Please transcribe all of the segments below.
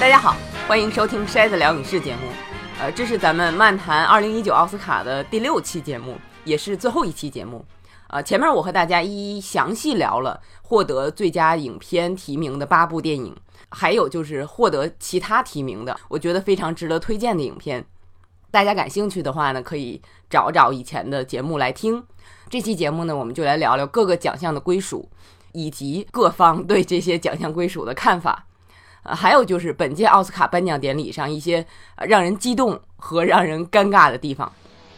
大家好，欢迎收听《筛子聊影视》节目。呃，这是咱们漫谈2019奥斯卡的第六期节目，也是最后一期节目。呃，前面我和大家一一详细聊了获得最佳影片提名的八部电影，还有就是获得其他提名的，我觉得非常值得推荐的影片。大家感兴趣的话呢，可以找找以前的节目来听。这期节目呢，我们就来聊聊各个奖项的归属，以及各方对这些奖项归属的看法。还有就是本届奥斯卡颁奖典礼上一些让人激动和 让人尴尬的地方。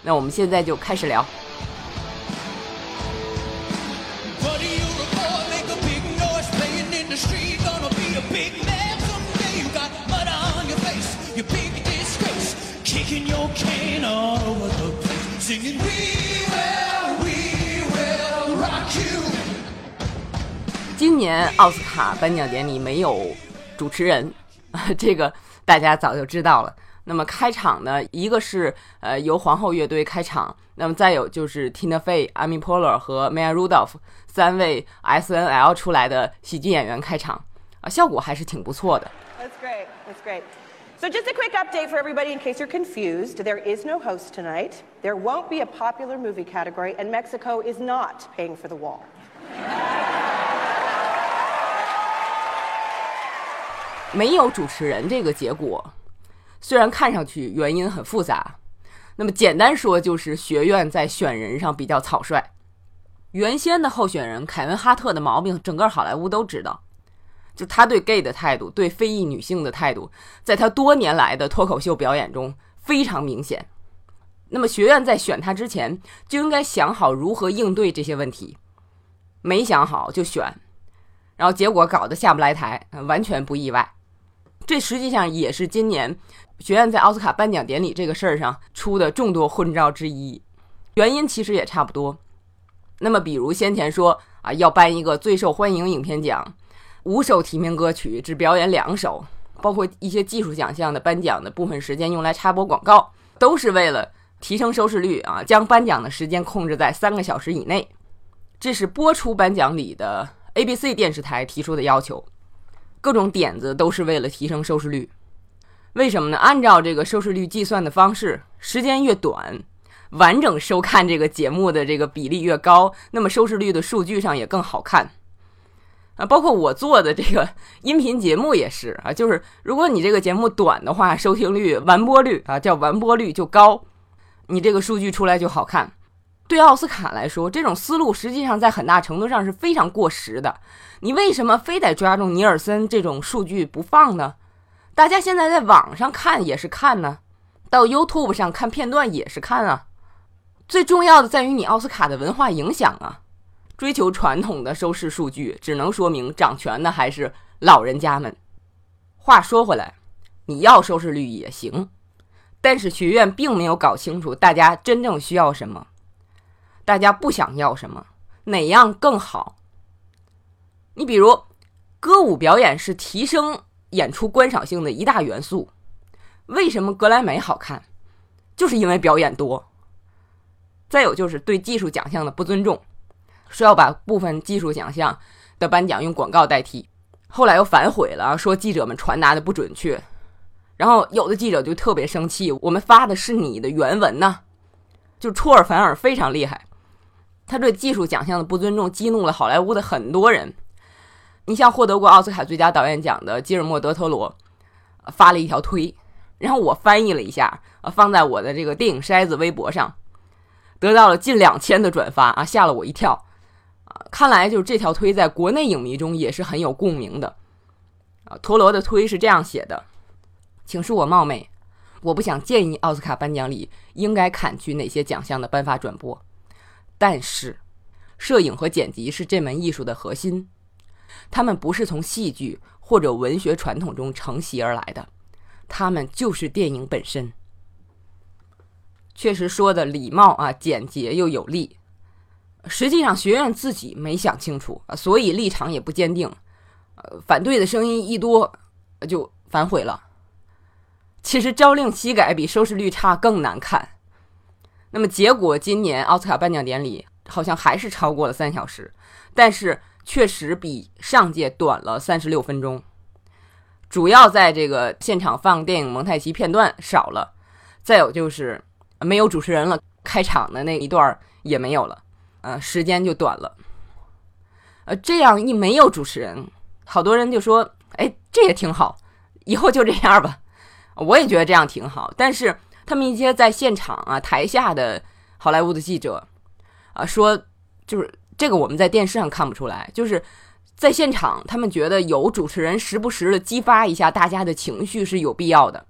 那我们现在就开始聊。今年奥斯卡颁奖典礼没有主持人，这个大家早就知道了。那么开场呢，一个是呃由皇后乐队开场，那么再有就是 Tina Fey、Amy Poehler 和 Maya Rudolph 三位 S N L 出来的喜剧演员开场，啊，效果还是挺不错的。 That's great. That's great. So, just a quick update for everybody in case you're confused. There is no host tonight. There won't be a popular movie category, and Mexico is not paying for the wall. 没有主持人这个结果，虽然看上去原因很复杂，那么简单说就是学院在选人上比较草率。原先的候选人凯文哈特的毛病，整个好莱坞都知道，就他对 gay 的态度，对非裔女性的态度，在他多年来的脱口秀表演中非常明显。那么学院在选他之前就应该想好如何应对这些问题，没想好就选，然后结果搞得下不来台，完全不意外。这实际上也是今年学院在奥斯卡颁奖典礼这个事儿上出的众多混招之一，原因其实也差不多。那么，比如先前说啊，要颁一个最受欢迎影片奖，五首提名歌曲只表演两首，包括一些技术奖项的颁奖的部分时间用来插播广告，都是为了提升收视率啊，将颁奖的时间控制在三个小时以内。这是播出颁奖礼的 ABC 电视台提出的要求。各种点子都是为了提升收视率，为什么呢？按照这个收视率计算的方式，时间越短，完整收看这个节目的这个比例越高，那么收视率的数据上也更好看。啊，包括我做的这个 音频节目也是啊，就是如果你这个节目短的话，收听率、完播率啊，叫完播率就高，你这个数据出来就好看。对奥斯卡来说，这种思路实际上在很大程度上是非常过时的。你为什么非得抓住尼尔森这种数据不放呢？大家现在在网上看也是看呢，到 YouTube 上看片段也是看啊。最重要的在于你奥斯卡的文化影响啊。追求传统的收视数据，只能说明掌权的还是老人家们。话说回来，你要收视率也行，但是学院并没有搞清楚大家真正需要什么。大家不想要什么，哪样更好？你比如，歌舞表演是提升演出观赏性的一大元素。为什么格莱美好看？就是因为表演多。再有就是对技术奖项的不尊重，说要把部分技术奖项的颁奖用广告代替，后来又反悔了，说记者们传达的不准确。然后有的记者就特别生气，我们发的是你的原文呢，就出尔反尔，非常厉害。他对技术奖项的不尊重激怒了好莱坞的很多人。你像获得过奥斯卡最佳导演奖的吉尔莫·德特罗发了一条推，然后我翻译了一下，呃，放在我的这个电影筛子微博上，得到了近两千的转发啊，吓了我一跳啊！看来就是这条推在国内影迷中也是很有共鸣的啊。陀螺的推是这样写的：“请恕我冒昧，我不想建议奥斯卡颁奖礼应该砍去哪些奖项的颁发转播。”但是，摄影和剪辑是这门艺术的核心，他们不是从戏剧或者文学传统中承袭而来的，他们就是电影本身。确实说的礼貌啊，简洁又有力。实际上，学院自己没想清楚，所以立场也不坚定。呃，反对的声音一多，就反悔了。其实朝令夕改比收视率差更难看。那么结果，今年奥斯卡颁奖典礼好像还是超过了三小时，但是确实比上届短了三十六分钟。主要在这个现场放电影蒙太奇片段少了，再有就是没有主持人了，开场的那一段也没有了，呃，时间就短了。呃，这样一没有主持人，好多人就说：“哎，这也挺好，以后就这样吧。”我也觉得这样挺好，但是他们一些在现场啊、台下的好莱坞的记者啊说，就是这个我们在电视上看不出来，就是在现场，他们觉得有主持人时不时的激发一下大家的情绪是有必要的，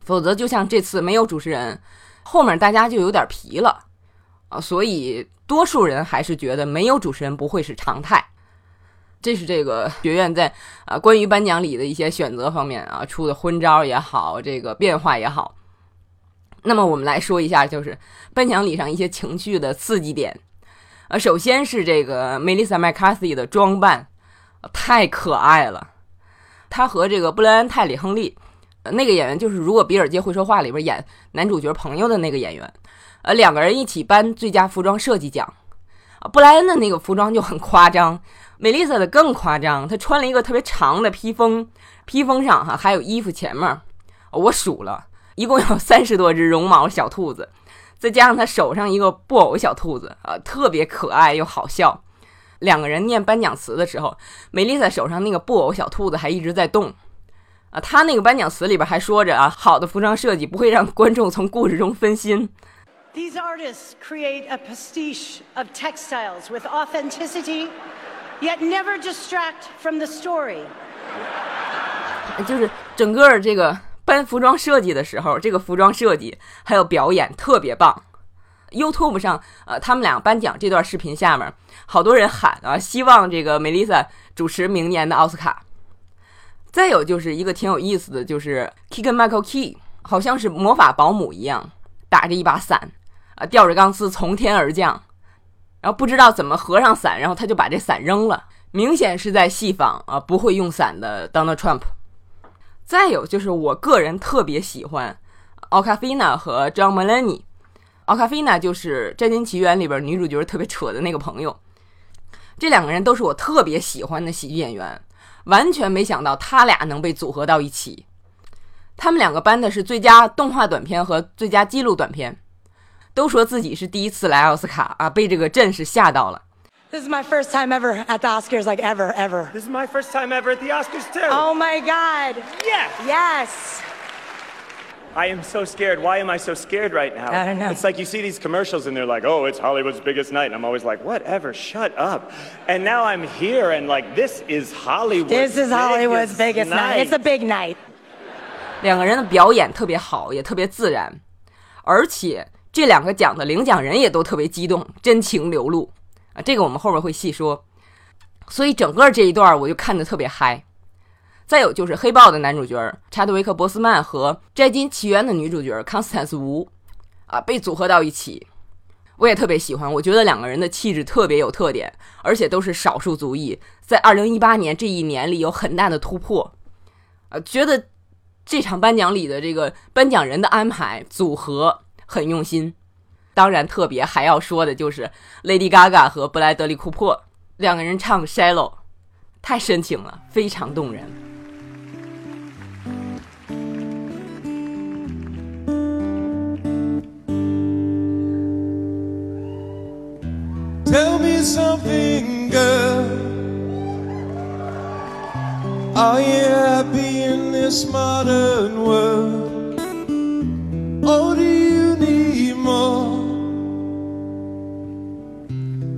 否则就像这次没有主持人，后面大家就有点疲了啊，所以多数人还是觉得没有主持人不会是常态。这是这个学院在啊关于颁奖礼的一些选择方面啊出的昏招也好，这个变化也好。那么我们来说一下，就是颁奖礼上一些情绪的刺激点。呃，首先是这个 Melissa McCarthy 的装扮，太可爱了。她和这个布莱恩·泰里·亨利，那个演员就是《如果比尔街会说话》里边演男主角朋友的那个演员，呃，两个人一起颁最佳服装设计奖。布莱恩的那个服装就很夸张。美丽莎的更夸张，她穿了一个特别长的披风，披风上哈还有衣服前面，我数了一共有 三十多只绒毛小兔子，再加上他手上一个布偶小兔子，啊，特别可爱又好笑。两个人念颁奖词的时候，梅丽莎手上那个布偶小兔子还一直在动，啊，他那个颁奖词里边还说着啊，好的服装设计不会让观众从故事中分心。These artists create a pastiche of textiles with authenticity. Yet never distract from the story。就是整个这个颁服装设计的时候，这个服装设计还有表演特别棒。YouTube 上，呃，他们俩颁奖这段视频下面，好多人喊啊，希望这个 Melissa 主持明年的奥斯卡。再有就是一个挺有意思的，就是 Keegan Michael Key 好像是魔法保姆一样，打着一把伞，啊，吊着钢丝从天而降。然后不知道怎么合上伞，然后他就把这伞扔了，明显是在戏仿啊不会用伞的 Donald Trump。再有就是我个人特别喜欢奥卡菲娜和 John Mulaney。奥卡菲娜就是《战争奇缘》里边女主角特别扯的那个朋友，这两个人都是我特别喜欢的喜剧演员，完全没想到他俩能被组合到一起。他们两个颁的是最佳动画短片和最佳纪录短片。都说自己是第一次来奥斯卡啊，被这个阵势吓到了。This is my first time ever at the Oscars, like ever, ever. This is my first time ever at the Oscars too. Oh my God. Yes. Yes. I am so scared. Why am I so scared right now? I don't know. It's like you see these commercials and they're like, oh, it's Hollywood's biggest night. And I'm always like, whatever, shut up. And now I'm here and like, this is Hollywood. This is Hollywood's biggest night. It's a big night. 两个人的表演特别好，也特别自然，而且这两个奖的领奖人也都特别激动，真情流露 这个我们后面会细说。所以整个这一段我就看得特别嗨。再有就是《黑豹》的男主角查德维克·博斯曼和《摘金奇缘》的女主角康斯坦斯·吴啊被组合到一起，我也特别喜欢。我觉得两个人的气质特别有特点，而且都是少数族裔，在2018年这一年里有很大的突破啊！觉得这场颁奖礼的这个颁奖人的安排组合。很用心，当然特别还要说的就是 Lady Gaga 和布莱德利库珀两个人唱《Shallow》，太深情了，非常动人。Tell me something, girl. Are you happy in this modern world? Or do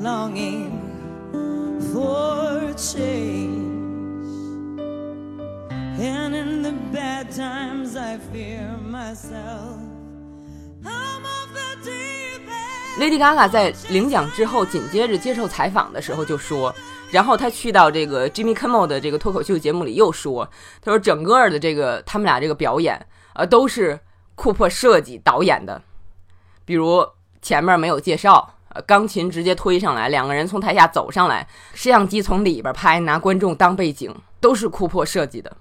longing for change. And in the bad times, I fear myself. I'm of the deep end. Lady Gaga 在领奖之后，紧接着接受采访的时候就说，然后她去到这个 Jimmy Kimmel 的这个脱口秀节目里又说，她说整个的这个他们俩这个表演，呃，都是库珀设计导演的，比如前面没有介绍。呃，钢琴直接推上来，两个人从台下走上来，摄像机从里边拍，拿观众当背景，都是库珀设计的。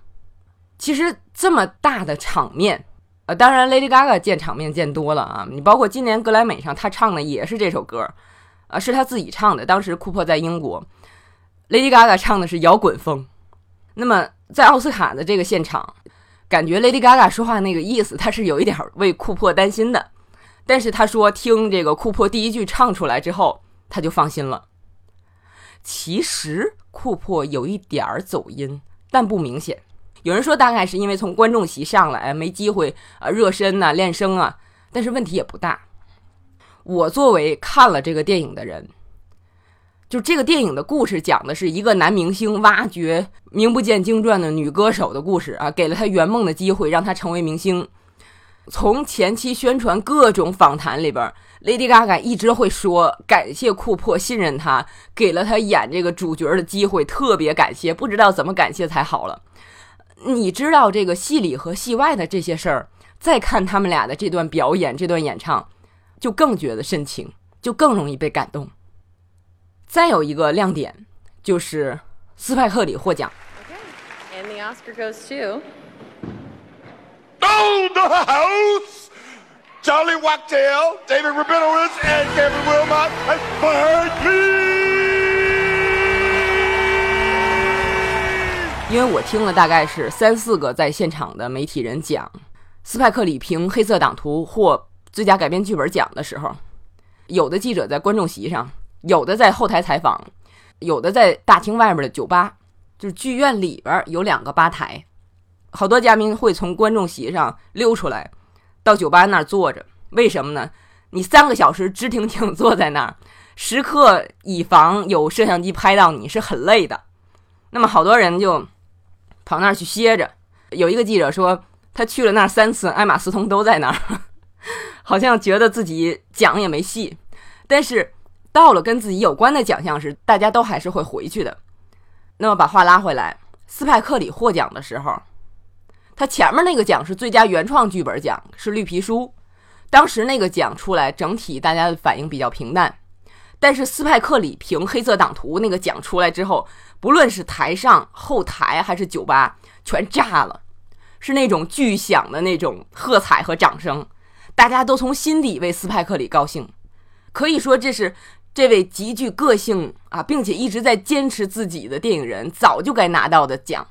其实这么大的场面，呃，当然 Lady Gaga 见场面见多了啊。你包括今年格莱美上她唱的也是这首歌，啊，是她自己唱的。当时库珀在英国，Lady Gaga 唱的是摇滚风。那么在奥斯卡的这个现场，感觉 Lady Gaga 说话那个意思，她是有一点为库珀担心的。但是他说听这个库珀第一句唱出来之后，他就放心了。其实库珀有一点儿走音，但不明显。有人说大概是因为从观众席上来没机会啊热身呐、练声啊，但是问题也不大。我作为看了这个电影的人，就这个电影的故事讲的是一个男明星挖掘名不见经传的女歌手的故事啊，给了他圆梦的机会，让他成为明星。从前期宣传各种访谈里边，Lady Gaga 一直会说感谢库珀信任他，给了他演这个主角的机会，特别感谢，不知道怎么感谢才好了。你知道这个戏里和戏外的这些事儿，再看他们俩的这段表演、这段演唱，就更觉得深情，就更容易被感动。再有一个亮点就是斯派克里获奖，And the Oscar goes to. Own the house! Charlie Wachtell, David Rabinowitz, and Kevin Wilmot, and Spike Lee! 因为我听了大概是三四个在现场的媒体人讲，斯派克里凭《黑色党徒》获最佳改编剧本奖的时候，有的记者在观众席上，有的在后台采访，有的在大厅外边的酒吧，就是剧院里边有两个吧台，好多嘉宾会从观众席上溜出来，到酒吧那儿坐着。为什么呢？你三个小时直挺挺坐在那儿，时刻以防有摄像机拍到你是很累的。那么好多人就跑那儿去歇着。有一个记者说，他去了那儿三次，艾玛斯通都在那儿，好像觉得自己奖也没戏。但是到了跟自己有关的奖项时，大家都还是会回去的。那么把话拉回来，斯派克里获奖的时候，他前面那个奖是最佳原创剧本奖，是绿皮书。当时那个奖出来，整体大家的反应比较平淡。但是斯派克里凭《黑色党徒》那个奖出来之后，不论是台上、后台还是酒吧，全炸了，是那种巨响的那种喝彩和掌声，大家都从心底为斯派克里高兴。可以说，这是这位极具个性啊，并且一直在坚持自己的电影人早就该拿到的奖。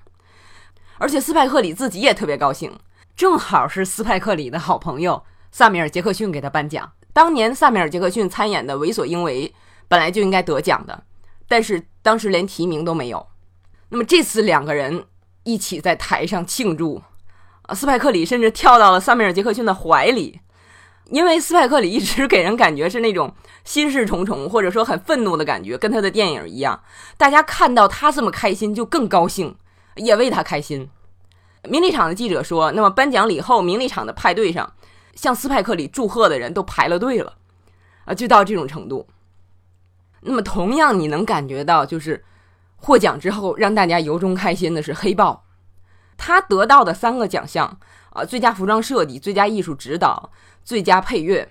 而且斯派克里自己也特别高兴，正好是斯派克里的好朋友萨米尔·杰克逊给他颁奖。当年萨米尔·杰克逊参演的《为所应为》本来就应该得奖的，但是当时连提名都没有。那么这次两个人一起在台上庆祝，啊，斯派克里甚至跳到了萨米尔·杰克逊的怀里，因为斯派克里一直给人感觉是那种心事重重或者说很愤怒的感觉，跟他的电影一样。大家看到他这么开心就更高兴，也为他开心。名利场的记者说，那么颁奖礼后，名利场的派对上。向斯派克里祝贺的人都排了队了，啊，就到这种程度。那么，同样你能感觉到，就是获奖之后让大家由衷开心的是《黑豹》，他得到的三个奖项啊，最佳服装设计、最佳艺术指导、最佳配乐。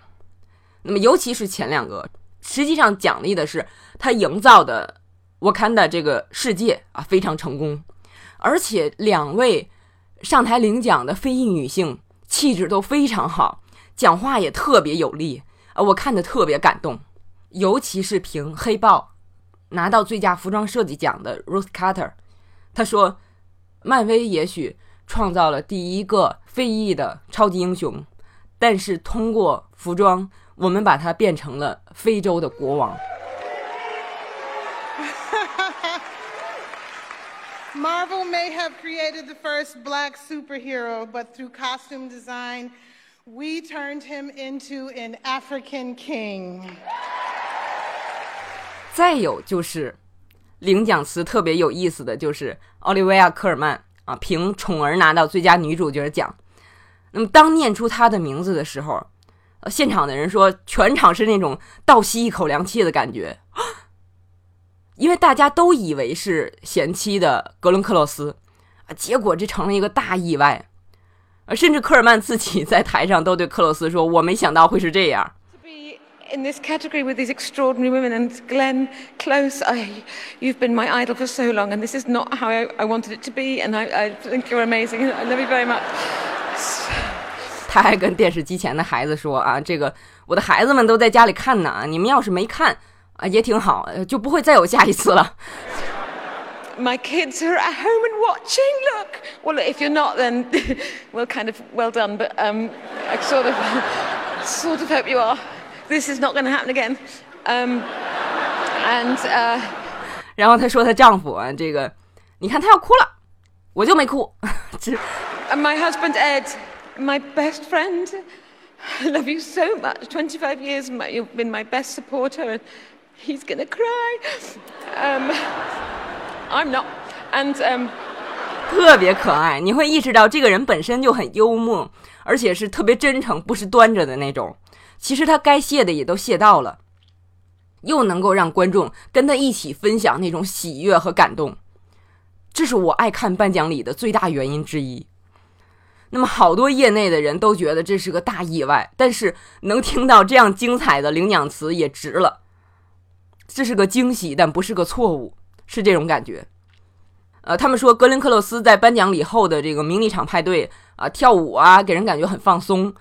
那么，尤其是前两个，实际上奖励的是他营造的沃坎达这个世界啊，非常成功。而且，两位上台领奖的非裔女性。气质都非常好，讲话也特别有力啊！我看的特别感动，尤其是凭《黑豹》拿到最佳服装设计奖的 Ruth Carter，她说：“漫威也许创造了第一个非裔的超级英雄，但是通过服装，我们把它变成了非洲的国王。” Marvel may have created the first black superhero, but through costume design, we turned him into an African king. 再有就是领奖词特别有意思的就是奥利维亚·科尔曼啊，凭《宠儿》拿到最佳女主角奖。那么当念出她的名字的时候，呃，现场的人说，全场是那种倒吸一口凉气的感觉，因为大家都以为是贤妻的格伦·克洛斯啊，结果这成了一个大意外。啊，甚至科尔曼自己在台上都对克洛斯说：“我没想到会是这样。” To be in this category with these extraordinary women and Glenn Close, I, you've been my idol for so long, and this is not how I, I wanted it to be, and I, I think you're amazing. I love you very much. 他还跟电视机前的孩子说：“啊，这个我的孩子们都在家里看呢，你们要是没看啊，也挺好，呃就不会再有下一次了。” My kids are at home and watching. Look. Well, if you're not, then well, kind of well done. But um, I sort of, sort of hope you are. This is not going to happen again. Um, and uh, 然后她说她丈夫啊，这个你看他要哭了，我就没哭，这 and my husband Ed, my best friend. I love you so much. 25 years, my, you've been my best supporter, and He's gonna cry. Um, I'm not. And um, 特别可爱。你会意识到这个人本身就很幽默，而且是特别真诚，不是端着的那种。其实他该谢的也都谢到了，又能够让观众跟他一起分享那种喜悦和感动，这是我爱看颁奖礼的最大原因之一。那么，好多业内的人都觉得这是个大意外，但是能听到这样精彩的领奖词也值了。这是个惊喜，但不是个错误，是这种感觉。呃，他们说格林克洛斯在颁奖礼后的这个名利场派对啊、跳舞啊，给人感觉很放松。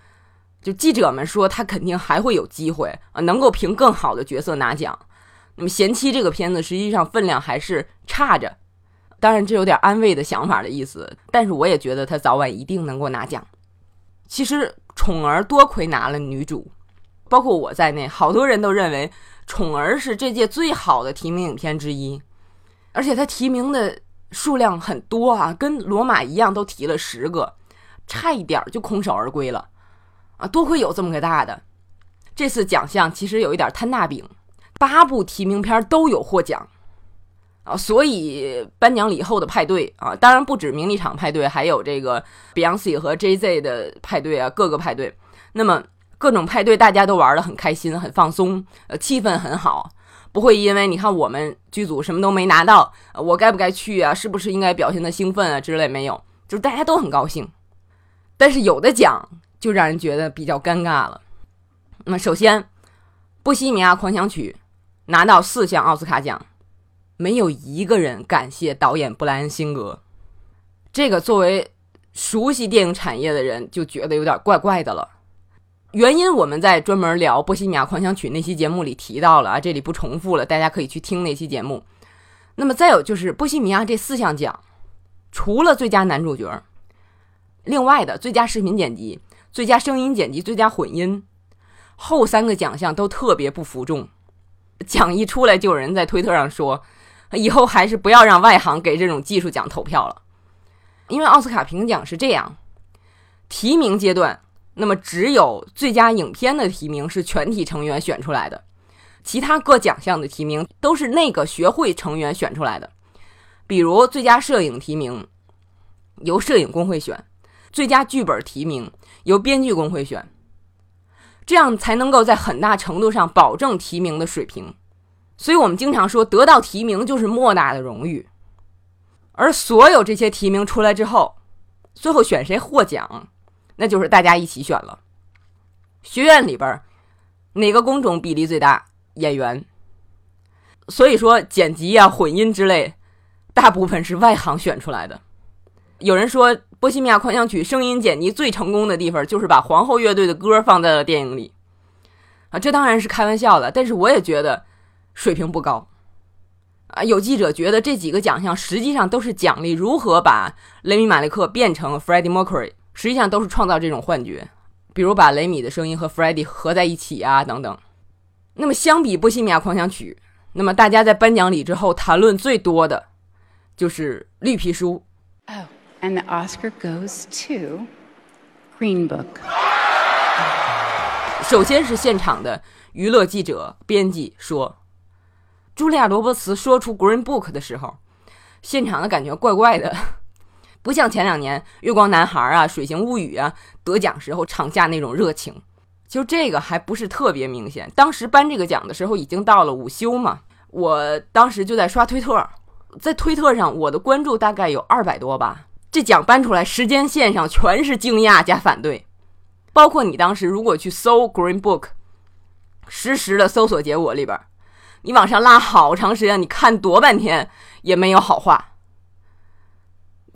就记者们说他肯定还会有机会啊，能够凭更好的角色拿奖。那么《贤妻》这个片子实际上分量还是差着，当然这有点安慰的想法的意思，但是我也觉得他早晚一定能够拿奖。其实《宠儿》多亏拿了女主，包括我在内，好多人都认为《宠儿》是这届最好的提名影片之一，而且他提名的数量很多啊，跟罗马一样都提了十个，差一点就空手而归了啊！多亏有这么个大的，这次奖项其实有一点摊大饼，八部提名片都有获奖啊，所以颁奖礼后的派对啊，当然不止名利场派对，还有这个 Beyonce 和 Jay Z 的派对啊，各个派对。那么各种派对大家都玩得很开心，很放松，呃，气氛很好，不会因为你看我们剧组什么都没拿到，我该不该去啊？是不是应该表现的兴奋啊之类？没有，就是大家都很高兴。但是有的奖就让人觉得比较尴尬了。那么首先，《波西米亚狂想曲》拿到四项奥斯卡奖，没有一个人感谢导演布莱恩·辛格。这个作为熟悉电影产业的人就觉得有点怪怪的了。原因我们在专门聊《波西米亚狂想曲》那期节目里提到了啊，这里不重复了，大家可以去听那期节目。那么再有就是《波西米亚》这四项奖，除了最佳男主角，另外的最佳视频剪辑、最佳声音剪辑、最佳混音，后三个奖项都特别不服众。奖一出来，就有人在推特上说，以后还是不要让外行给这种技术奖投票了，因为奥斯卡评奖是这样，提名阶段。那么只有最佳影片的提名是全体成员选出来的，其他各奖项的提名都是那个学会成员选出来的。比如最佳摄影提名由摄影工会选，最佳剧本提名由编剧工会选，这样才能够在很大程度上保证提名的水平。所以我们经常说，得到提名就是莫大的荣誉。而所有这些提名出来之后，最后选谁获奖？那就是大家一起选了。学院里边哪个工种比例最大？演员。所以说剪辑啊、混音之类，大部分是外行选出来的。有人说《波西米亚狂想曲》声音剪辑最成功的地方，就是把皇后乐队的歌放在了电影里。啊，这当然是开玩笑的，但是我也觉得水平不高。啊，有记者觉得这几个奖项实际上都是奖励如何把雷米·马利克变成 Freddie Mercury。实际上都是创造这种幻觉，比如把雷米的声音和 Freddie 合在一起啊，等等。那么相比《波西米亚狂想曲》，那么大家在颁奖礼之后谈论最多的，就是《绿皮书》。Oh, and the Oscar goes to Green Book. 首先是现场的娱乐记者编辑说，茱莉亚·罗伯茨说出 “Green Book” 的时候，现场的感觉怪怪的，不像前两年《月光男孩》啊、《水形物语》啊得奖时候场下那种热情。就这个还不是特别明显。当时颁这个奖的时候已经到了午休嘛，我当时就在刷推特，在推特上我的关注大概有二百多吧。这奖颁出来，时间线上全是惊讶加反对。包括你当时如果去搜 Green Book，实时的搜索结果里边，你往上拉好长时间，你看多半天也没有好话。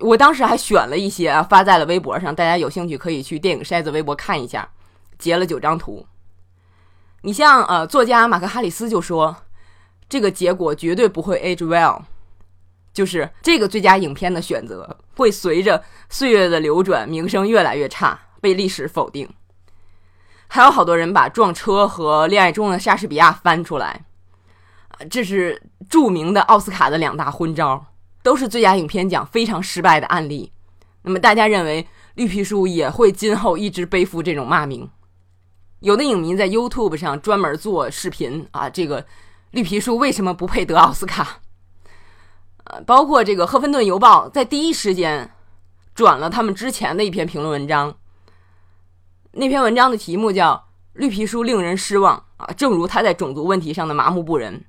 我当时还选了一些，发在了微博上，大家有兴趣可以去电影筛子微博看一下，截了九张图。你像呃，作家马克哈里斯就说，这个结果绝对不会 age well，就是这个最佳影片的选择会随着岁月的流转，名声越来越差。被历史否定，还有好多人把撞车和恋爱中的莎士比亚翻出来，这是著名的奥斯卡的两大昏招，都是最佳影片奖非常失败的案例。那么大家认为绿皮书也会今后一直背负这种骂名？有的影迷在 YouTube 上专门做视频啊，这个绿皮书为什么不配得奥斯卡？呃，包括这个《赫芬顿邮报》在第一时间转了他们之前的一篇评论文章。那篇文章的题目叫《绿皮书令人失望》啊，正如他在种族问题上的麻木不仁。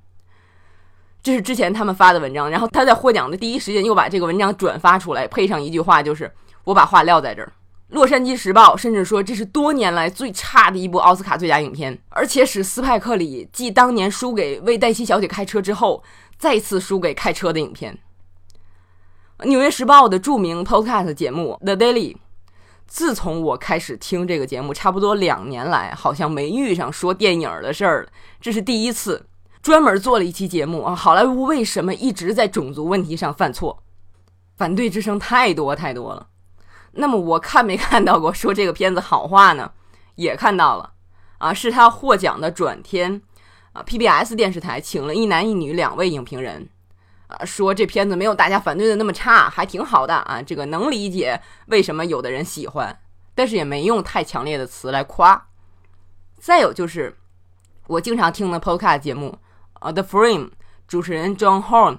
这是之前他们发的文章，然后他在获奖的第一时间又把这个文章转发出来，配上一句话，就是“我把话撂在这儿”。《洛杉矶时报》甚至说这是多年来最差的一部奥斯卡最佳影片，而且使斯派克里继当年输给《为黛西小姐开车》之后，再次输给开车的影片。《纽约时报》的著名 Podcast 节目《The Daily》。自从我开始听这个节目，差不多两年来，好像没遇上说电影的事儿了。这是第一次，专门做了一期节目啊。好莱坞为什么一直在种族问题上犯错？反对之声太多太多了。那么我看没看到过说这个片子好话呢？也看到了啊，是他获奖的转天啊，PBS 电视台请了一男一女两位影评人。啊，说这片子没有大家反对的那么差，还挺好的啊。这个能理解为什么有的人喜欢，但是也没用太强烈的词来夸。再有就是我经常听的 Podcast 节目啊，《The Frame》主持人 John Horn，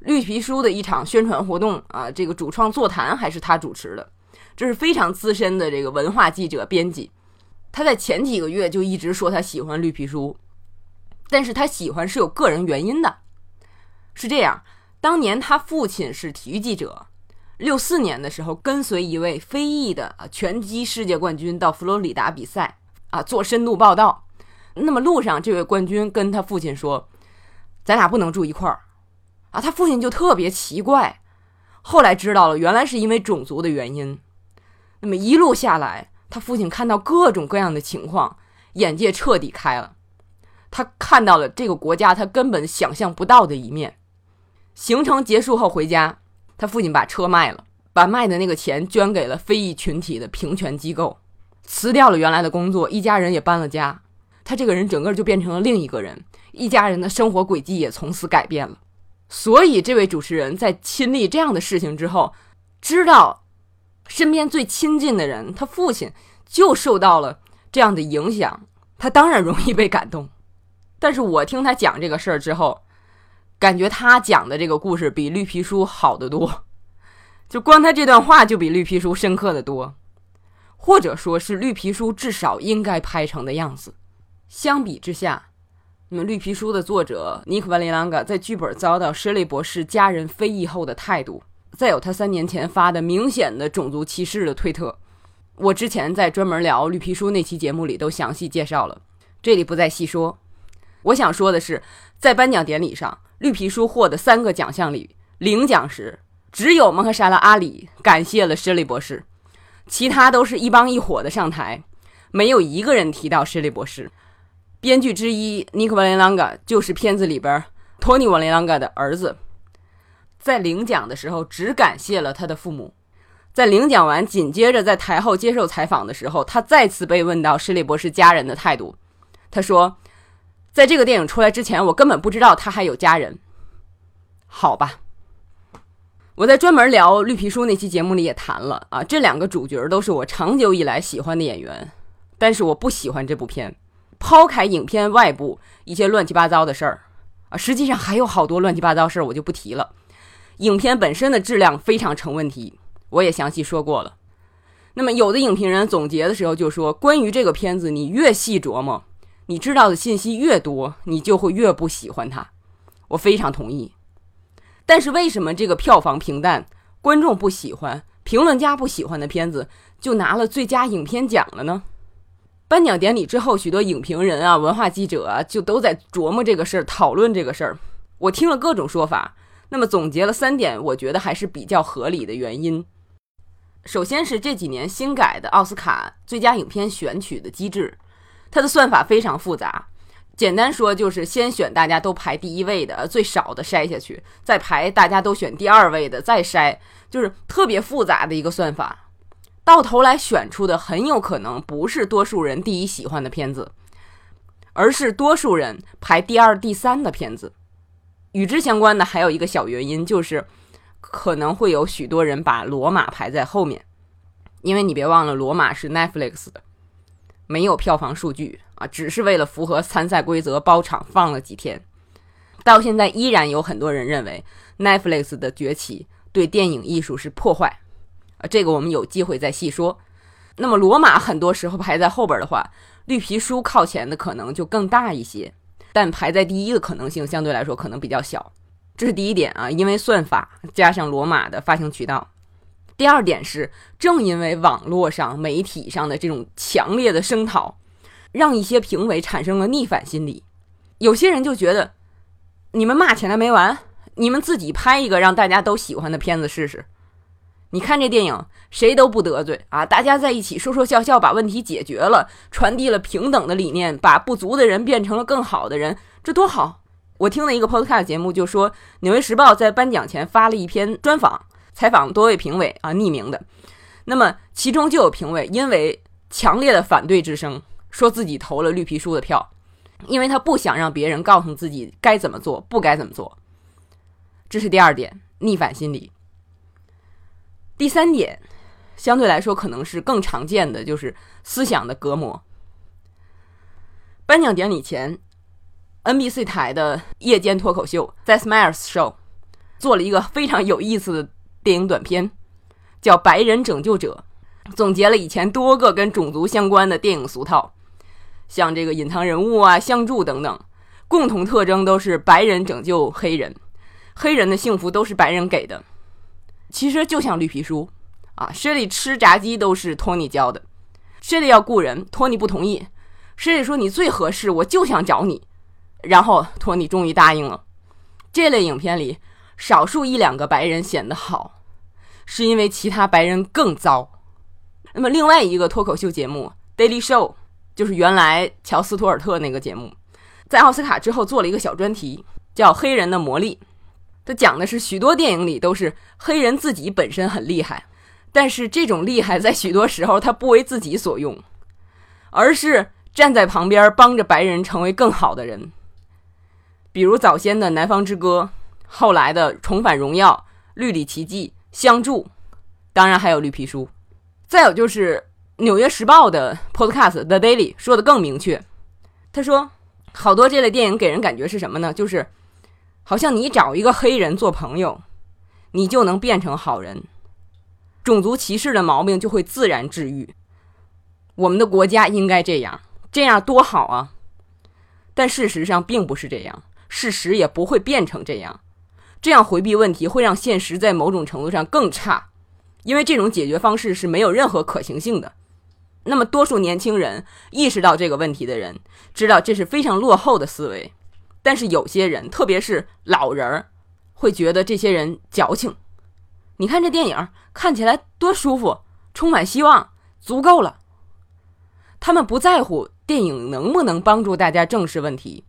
绿皮书的一场宣传活动啊，这个主创座谈还是他主持的，这是非常资深的这个文化记者编辑。他在前几个月就一直说他喜欢绿皮书，但是他喜欢是有个人原因的。是这样，当年他父亲是体育记者，六四年的时候跟随一位非裔的啊拳击世界冠军到佛罗里达比赛啊做深度报道。那么路上这位冠军跟他父亲说：“咱俩不能住一块儿。”啊，他父亲就特别奇怪。后来知道了，原来是因为种族的原因。那么一路下来，他父亲看到各种各样的情况，眼界彻底开了。他看到了这个国家他根本想象不到的一面。行程结束后回家，他父亲把车卖了，把卖的那个钱捐给了非裔群体的平权机构，辞掉了原来的工作，一家人也搬了家。他这个人整个就变成了另一个人，一家人的生活轨迹也从此改变了。所以，这位主持人在亲历这样的事情之后，知道身边最亲近的人，他父亲就受到了这样的影响，他当然容易被感动。但是我听他讲这个事儿之后，感觉他讲的这个故事比绿皮书好得多，就光他这段话就比绿皮书深刻的多，或者说是绿皮书至少应该拍成的样子。相比之下，那么绿皮书的作者尼克·瓦利朗嘎在剧本遭到施利博士家人非议后的态度，再有他三年前发的明显的种族歧视的推特，我之前在专门聊绿皮书那期节目里都详细介绍了，这里不再细说。我想说的是，在颁奖典礼上，绿皮书获得三个奖项里，领奖时只有蒙克沙拉阿里感谢了施利博士，其他都是一帮一伙的上台，没有一个人提到施利博士。编剧之一尼克·瓦雷朗嘎就是片子里边托尼·瓦雷朗嘎的儿子，在领奖的时候只感谢了他的父母。在领奖完，紧接着在台后接受采访的时候，他再次被问到施利博士家人的态度，他说。在这个电影出来之前，我根本不知道他还有家人。好吧，我在专门聊《绿皮书》那期节目里也谈了啊，这两个主角都是我长久以来喜欢的演员，但是我不喜欢这部片。抛开影片外部一些乱七八糟的事儿啊，实际上还有好多乱七八糟事儿，我就不提了。影片本身的质量非常成问题，我也详细说过了。那么有的影评人总结的时候就说，关于这个片子，你越细琢磨，你知道的信息越多，你就会越不喜欢它。我非常同意。但是为什么这个票房平淡、观众不喜欢、评论家不喜欢的片子，就拿了最佳影片奖了呢？颁奖典礼之后，许多影评人啊、文化记者啊，就都在琢磨这个事儿，讨论这个事儿。我听了各种说法，那么总结了三点，我觉得还是比较合理的原因。首先是这几年新改的奥斯卡最佳影片选取的机制，它的算法非常复杂。简单说就是先选大家都排第一位的最少的筛下去，再排大家都选第二位的再筛，就是特别复杂的一个算法。到头来选出的很有可能不是多数人第一喜欢的片子，而是多数人排第二、第三的片子。与之相关的还有一个小原因，就是可能会有许多人把《罗马》排在后面，因为你别忘了，《罗马》是 Netflix 的，没有票房数据。啊，只是为了符合参赛规则包场放了几天，到现在依然有很多人认为 Netflix 的崛起对电影艺术是破坏。啊，这个我们有机会再细说。那么罗马很多时候排在后边的话，绿皮书靠前的可能就更大一些，但排在第一的可能性相对来说可能比较小。这是第一点啊，因为算法加上罗马的发行渠道。第二点是，正因为网络上媒体上的这种强烈的声讨。让一些评委产生了逆反心理，有些人就觉得，你们骂起来没完，你们自己拍一个让大家都喜欢的片子试试。你看这电影，谁都不得罪啊，大家在一起说说笑笑，把问题解决了，传递了平等的理念，把不足的人变成了更好的人，这多好！我听了一个 podcast 节目，就说《纽约时报》在颁奖前发了一篇专访，采访多位评委啊，匿名的。那么其中就有评委因为强烈的反对之声。说自己投了绿皮书的票，因为他不想让别人告诉自己该怎么做，不该怎么做。这是第二点，逆反心理。第三点，相对来说可能是更常见的，就是思想的隔膜。颁奖典礼前，NBC 台的夜间脱口秀《The Smiles Show》做了一个非常有意思的电影短片，叫《白人拯救者》，总结了以前多个跟种族相关的电影俗套。像这个隐藏人物啊、相助等等，共同特征都是白人拯救黑人，黑人的幸福都是白人给的。其实就像绿皮书啊，施里吃炸鸡都是托尼教的。施里要雇人，托尼不同意。施里说：“你最合适，我就想找你。”然后托尼终于答应了。这类影片里，少数一两个白人显得好，是因为其他白人更糟。那么另外一个脱口秀节目《Daily Show》。就是原来乔斯托尔特那个节目，在奥斯卡之后做了一个小专题，叫《黑人的魔力》。它讲的是许多电影里都是黑人自己本身很厉害，但是这种厉害在许多时候他不为自己所用，而是站在旁边帮着白人成为更好的人。比如早先的《南方之歌》，后来的《重返荣耀》《绿里奇迹》《相助》，当然还有《绿皮书》。再有就是。《纽约时报》的 Podcast The Daily 说的更明确，他说，好多这类电影给人感觉是什么呢？就是好像你找一个黑人做朋友，你就能变成好人，种族歧视的毛病就会自然治愈。我们的国家应该这样，这样多好啊！但事实上并不是这样，事实也不会变成这样。这样回避问题会让现实在某种程度上更差，因为这种解决方式是没有任何可行性的。那么，多数年轻人意识到这个问题的人，知道这是非常落后的思维。但是有些人，特别是老人儿，会觉得这些人矫情。你看这电影看起来多舒服，充满希望，足够了。他们不在乎电影能不能帮助大家正视问题，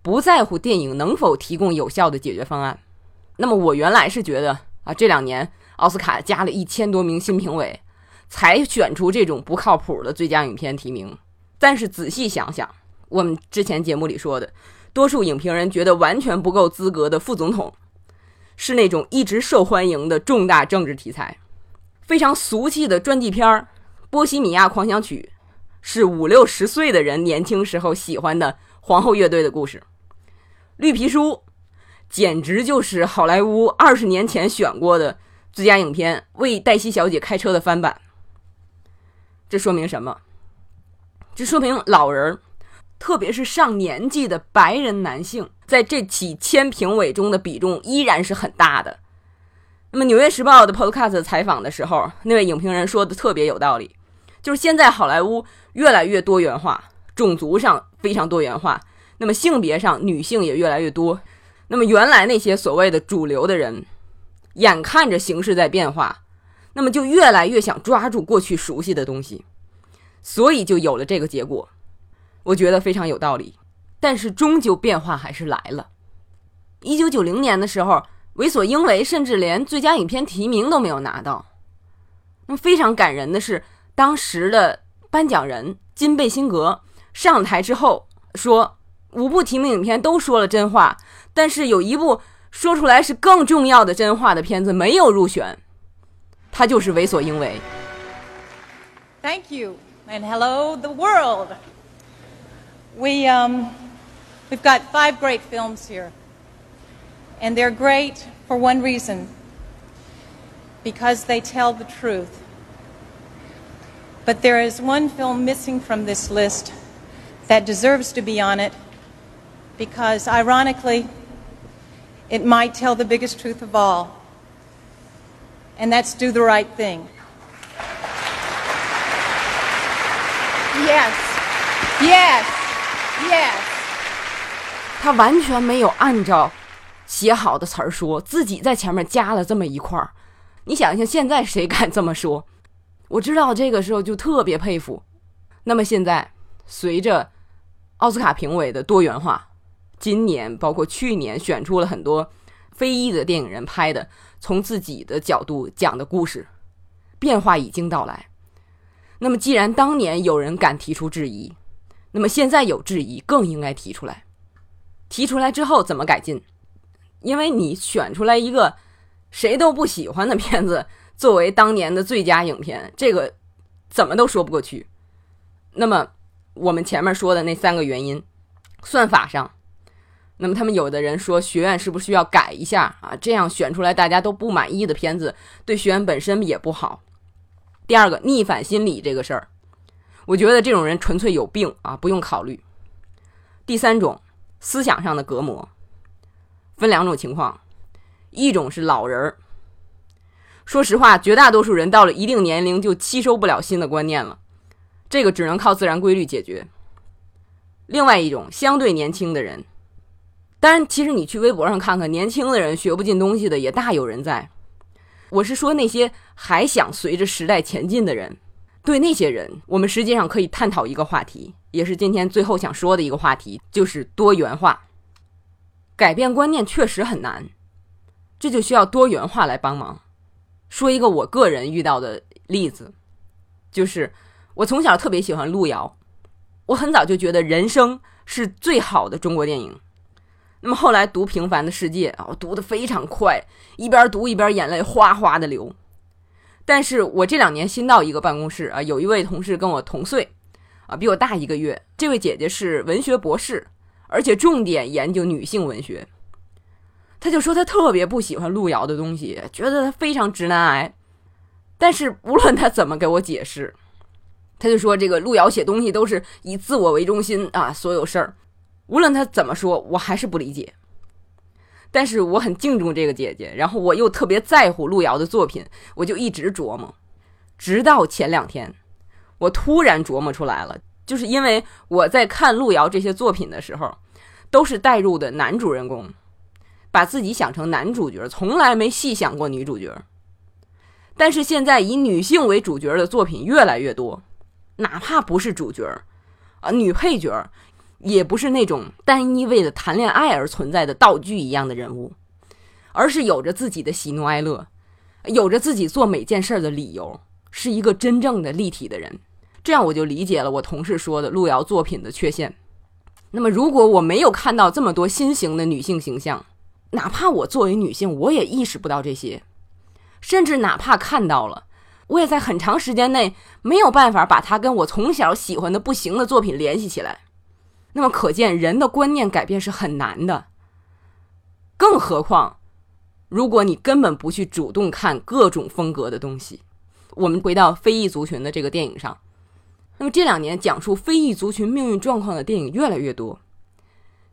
不在乎电影能否提供有效的解决方案。那么我原来是觉得啊，这两年奥斯卡加了一千多名新评委。才选出这种不靠谱的最佳影片提名，但是仔细想想，我们之前节目里说的，多数影评人觉得完全不够资格的副总统，是那种一直受欢迎的重大政治题材。非常俗气的传记片《波西米亚狂想曲》，是五六十岁的人年轻时候喜欢的皇后乐队的故事。《绿皮书》简直就是好莱坞二十年前选过的最佳影片《为黛西小姐开车》的翻版。这说明什么？这说明老人，特别是上年纪的白人男性，在这几千评委中的比重依然是很大的。那么，《纽约时报》的 Podcast 采访的时候，那位影评人说的特别有道理，就是现在好莱坞越来越多元化，种族上非常多元化，那么性别上女性也越来越多。那么原来那些所谓的主流的人，眼看着形势在变化，那么就越来越想抓住过去熟悉的东西，所以就有了这个结果。我觉得非常有道理，但是终究变化还是来了。一九九零年的时候。为所应为，甚至连最佳影片提名都没有拿到。那么非常感人的是，当时的颁奖人金贝辛格上台之后说：“五部提名影片都说了真话，但是有一部说出来是更重要的真话的片子没有入选，他就是为所应为。” Thank you and hello the world. We um, we've got five great films here. And they're great for one reason because they tell the truth. But there is one film missing from this list that deserves to be on it because, ironically, it might tell the biggest truth of all. And that's do the right thing. Yes. Yes. Yes. 他完全没有按照写好的词儿说自己在前面加了这么一块儿，你想想现在谁敢这么说？我知道这个时候就特别佩服。那么现在随着奥斯卡评委的多元化，今年包括去年选出了很多非裔的电影人拍的从自己的角度讲的故事，变化已经到来。那么既然当年有人敢提出质疑，那么现在有质疑更应该提出来。提出来之后怎么改进？因为你选出来一个谁都不喜欢的片子作为当年的最佳影片，这个怎么都说不过去。那么我们前面说的那三个原因，算法上，那么他们有的人说学院是不是需要改一下啊？这样选出来大家都不满意的片子，对学院本身也不好。第二个逆反心理这个事儿，我觉得这种人纯粹有病啊，不用考虑。第三种思想上的隔膜。分两种情况，一种是老人儿。说实话，绝大多数人到了一定年龄就吸收不了新的观念了，这个只能靠自然规律解决。另外一种相对年轻的人，当然，其实你去微博上看看，年轻的人学不进东西的也大有人在。我是说那些还想随着时代前进的人，对那些人，我们实际上可以探讨一个话题，也是今天最后想说的一个话题，就是多元化。改变观念确实很难，这就需要多元化来帮忙。说一个我个人遇到的例子，就是我从小特别喜欢路遥，我很早就觉得人生是最好的中国电影。那么后来读《平凡的世界》，我读的非常快，一边读一边眼泪哗哗的流。但是我这两年新到一个办公室啊，有一位同事跟我同岁，啊，比我大一个月。这位姐姐是文学博士。而且重点研究女性文学，他就说他特别不喜欢路遥的东西，觉得他非常直男癌。但是无论他怎么给我解释，他就说这个路遥写东西都是以自我为中心啊，所有事儿，无论他怎么说，我还是不理解。但是我很敬重这个姐姐，然后我又特别在乎路遥的作品，我就一直琢磨，直到前两天，我突然琢磨出来了，就是因为我在看路遥这些作品的时候。都是带入的男主人公，把自己想成男主角，从来没细想过女主角。但是现在以女性为主角的作品越来越多，哪怕不是主角，啊，女配角，也不是那种单一为了谈恋爱而存在的道具一样的人物，而是有着自己的喜怒哀乐，有着自己做每件事的理由，是一个真正的立体的人。这样我就理解了我同事说的路遥作品的缺陷。那么，如果我没有看到这么多新型的女性形象，哪怕我作为女性，我也意识不到这些，甚至哪怕看到了，我也在很长时间内没有办法把它跟我从小喜欢的不行的作品联系起来。那么，可见人的观念改变是很难的。更何况，如果你根本不去主动看各种风格的东西，我们回到非裔族群的这个电影上，那么这两年讲述非裔族群命运状况的电影越来越多，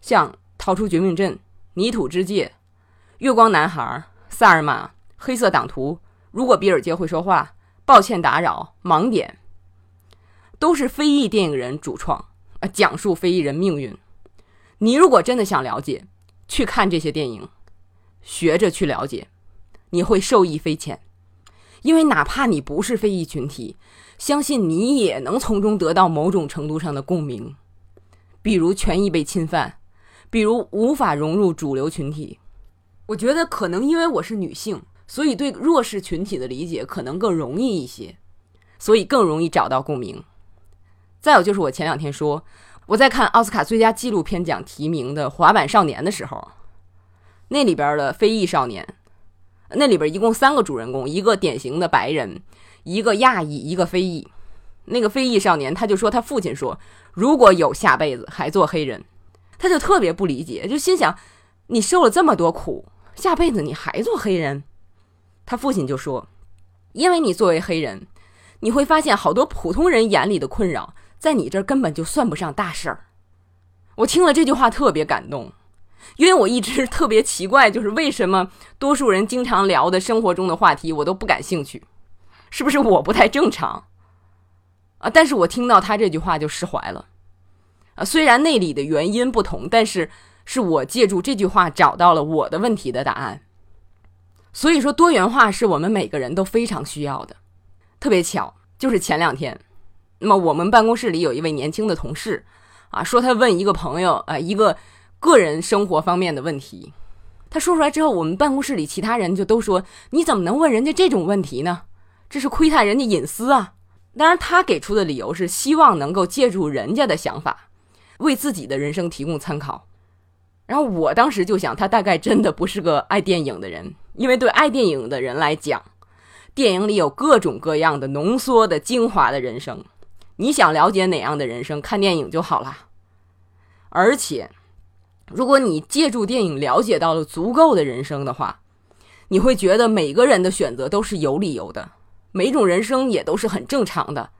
像《逃出绝命镇》《泥土之界》《月光男孩》《萨尔玛》《黑色党徒》《如果比尔街会说话》《抱歉打扰》《盲点》，都是非裔电影人主创啊，讲述非裔人命运。你如果真的想了解，去看这些电影，学着去了解，你会受益匪浅。因为哪怕你不是非裔群体，相信你也能从中得到某种程度上的共鸣，比如权益被侵犯，比如无法融入主流群体。我觉得可能因为我是女性，所以对弱势群体的理解可能更容易一些，所以更容易找到共鸣。再有就是我前两天说我在看奥斯卡最佳纪录片奖提名的《滑板少年》的时候，那里边的非裔少年。那里边一共三个主人公，一个典型的白人，一个亚裔，一个非裔。那个非裔少年他就说他父亲说，如果有下辈子还做黑人，他就特别不理解，就心想你受了这么多苦，下辈子你还做黑人？他父亲就说，因为你作为黑人，你会发现好多普通人眼里的困扰，在你这儿根本就算不上大事儿。我听了这句话特别感动。因为我一直特别奇怪，就是为什么多数人经常聊的生活中的话题我都不感兴趣，是不是我不太正常啊？但是我听到他这句话就释怀了啊。虽然内里的原因不同，但是是我借助这句话找到了我的问题的答案。所以说，多元化是我们每个人都非常需要的。特别巧，就是前两天，那么我们办公室里有一位年轻的同事啊，说他问一个朋友啊，一个。个人生活方面的问题，他说出来之后，我们办公室里其他人就都说：“你怎么能问人家这种问题呢？这是窥探人家隐私啊！”当然，他给出的理由是希望能够借助人家的想法，为自己的人生提供参考。然后我当时就想，他大概真的不是个爱电影的人，因为对爱电影的人来讲，电影里有各种各样的浓缩的精华的人生，你想了解哪样的人生，看电影就好了。而且。如果你借助电影了解到了足够的人生的话，你会觉得每个人的选择都是有理由的，每种人生也都是很正常的，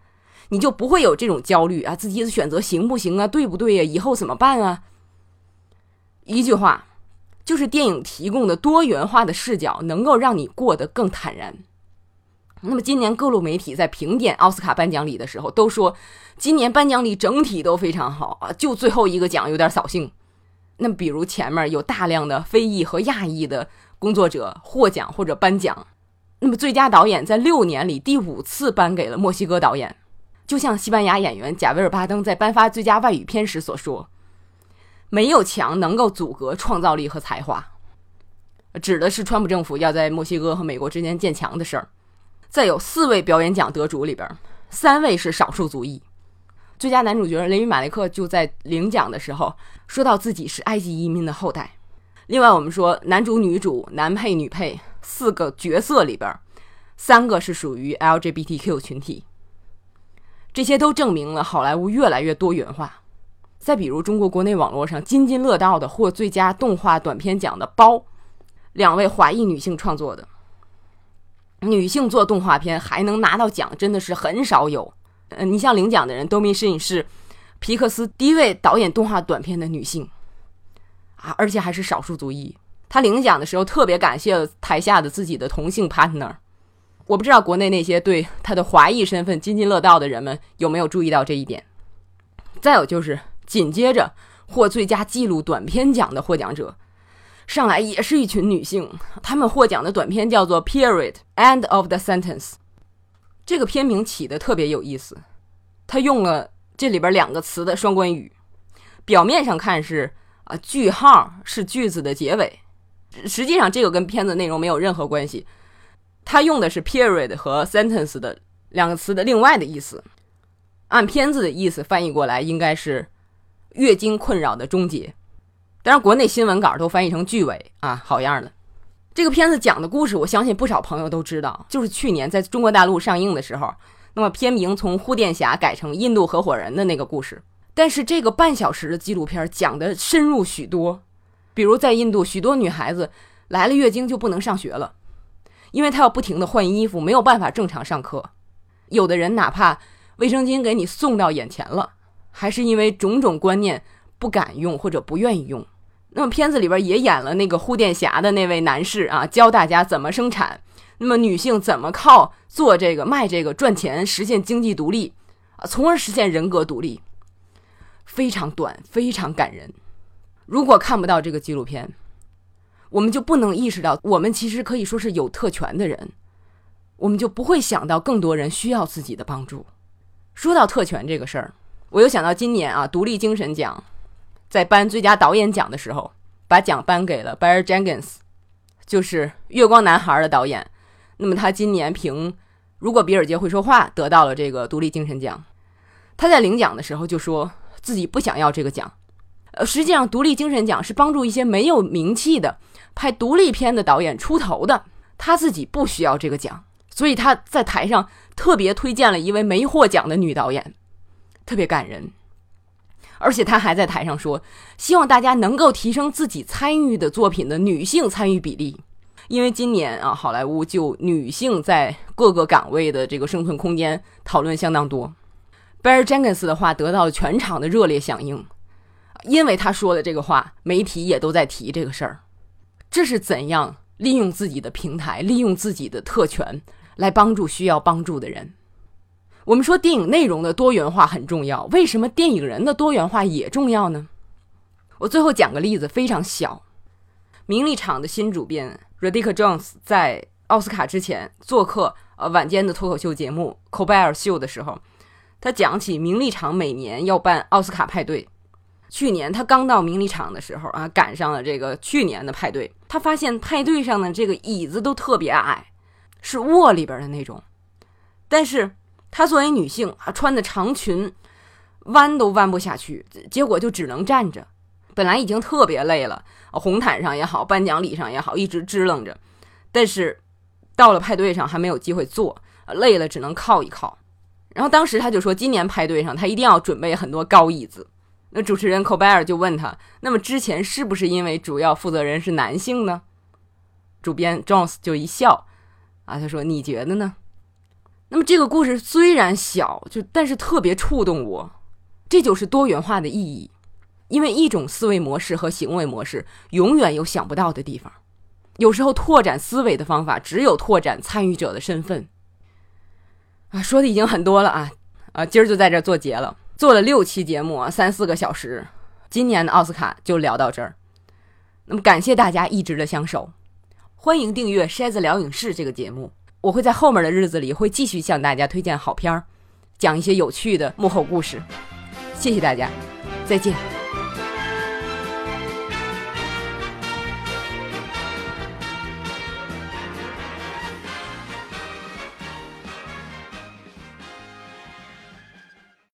你就不会有这种焦虑啊，自己的选择行不行啊，对不对呀？以后怎么办啊？一句话，就是电影提供的多元化的视角，能够让你过得更坦然。那么今年各路媒体在评点奥斯卡颁奖礼的时候，都说今年颁奖礼整体都非常好啊，就最后一个奖有点扫兴。那比如前面有大量的非裔和亚裔的工作者获奖或者颁奖，那么最佳导演在六年里第五次颁给了墨西哥导演，就像西班牙演员贾维尔巴登在颁发最佳外语片时所说：“没有墙能够阻隔创造力和才华。”指的是川普政府要在墨西哥和美国之间建墙的事儿。再有四位表演奖得主里边，三位是少数族裔。最佳男主角雷米马雷克就在领奖的时候说到自己是埃及移民的后代。另外，我们说男主、女主、男配、女配四个角色里边，三个是属于 LGBTQ 群体。这些都证明了好莱坞越来越多元化。再比如，中国国内网络上津津乐道的获最佳动画短片奖的《包》，两位华裔女性创作的，女性做动画片还能拿到奖，真的是很少有。嗯，你像领奖的人，多米申是皮克斯第一位导演动画短片的女性啊，而且还是少数族裔。她领奖的时候特别感谢台下的自己的同性 partner。我不知道国内那些对她的华裔身份津津乐道的人们有没有注意到这一点。再有就是紧接着获最佳纪录短片奖的获奖者，上来也是一群女性，她们获奖的短片叫做《Period End of the Sentence》。这个片名起的特别有意思，它用了这里边两个词的双关语，表面上看是啊句号是句子的结尾，实际上这个跟片子内容没有任何关系。它用的是 period 和 sentence 的两个词的另外的意思，按片子的意思翻译过来应该是月经困扰的终结。当然，国内新闻稿都翻译成剧尾啊，好样的。这个片子讲的故事，我相信不少朋友都知道，就是去年在中国大陆上映的时候，那么片名从《护垫侠》改成《印度合伙人》的那个故事。但是这个半小时的纪录片讲的深入许多，比如在印度，许多女孩子来了月经就不能上学了，因为她要不停的换衣服，没有办法正常上课。有的人哪怕卫生巾给你送到眼前了，还是因为种种观念不敢用或者不愿意用。那么片子里边也演了那个护垫侠的那位男士啊，教大家怎么生产。那么女性怎么靠做这个卖这个赚钱，实现经济独立啊，从而实现人格独立。非常短，非常感人。如果看不到这个纪录片，我们就不能意识到我们其实可以说是有特权的人，我们就不会想到更多人需要自己的帮助。说到特权这个事儿，我又想到今年啊，独立精神奖。在颁最佳导演奖的时候，把奖颁给了 Barry Jenkins，就是《月光男孩》的导演。那么他今年凭《如果比尔街会说话》得到了这个独立精神奖。他在领奖的时候就说自己不想要这个奖。呃，实际上，独立精神奖是帮助一些没有名气的拍独立片的导演出头的。他自己不需要这个奖，所以他在台上特别推荐了一位没获奖的女导演，特别感人。而且他还在台上说，希望大家能够提升自己参与的作品的女性参与比例，因为今年啊，好莱坞就女性在各个岗位的这个生存空间讨论相当多。Barry Jenkins 的话得到了全场的热烈响应，因为他说的这个话，媒体也都在提这个事儿。这是怎样利用自己的平台，利用自己的特权来帮助需要帮助的人？我们说电影内容的多元化很重要，为什么电影人的多元化也重要呢？我最后讲个例子，非常小。名利场的新主编 Radica Jones 在奥斯卡之前做客呃晚间的脱口秀节目《Colbert 秀》的时候，他讲起名利场每年要办奥斯卡派对。去年他刚到名利场的时候啊，赶上了这个去年的派对，他发现派对上的这个椅子都特别矮，是卧里边的那种，但是。她作为女性啊，穿的长裙，弯都弯不下去，结果就只能站着。本来已经特别累了，红毯上也好，颁奖礼上也好，一直支棱着。但是到了派对上还没有机会坐，累了只能靠一靠。然后当时他就说，今年派对上他一定要准备很多高椅子。那主持人科贝尔就问他，那么之前是不是因为主要负责人是男性呢？主编 Jones 就一笑，啊，他说你觉得呢？那么这个故事虽然小，就但是特别触动我，这就是多元化的意义。因为一种思维模式和行为模式永远有想不到的地方，有时候拓展思维的方法只有拓展参与者的身份。啊，说的已经很多了啊啊，今儿就在这做结了，做了六期节目啊，三四个小时，今年的奥斯卡就聊到这儿。那么感谢大家一直的相守，欢迎订阅《筛子聊影视》这个节目。我会在后面的日子里会继续向大家推荐好片儿，讲一些有趣的幕后故事。谢谢大家，再见。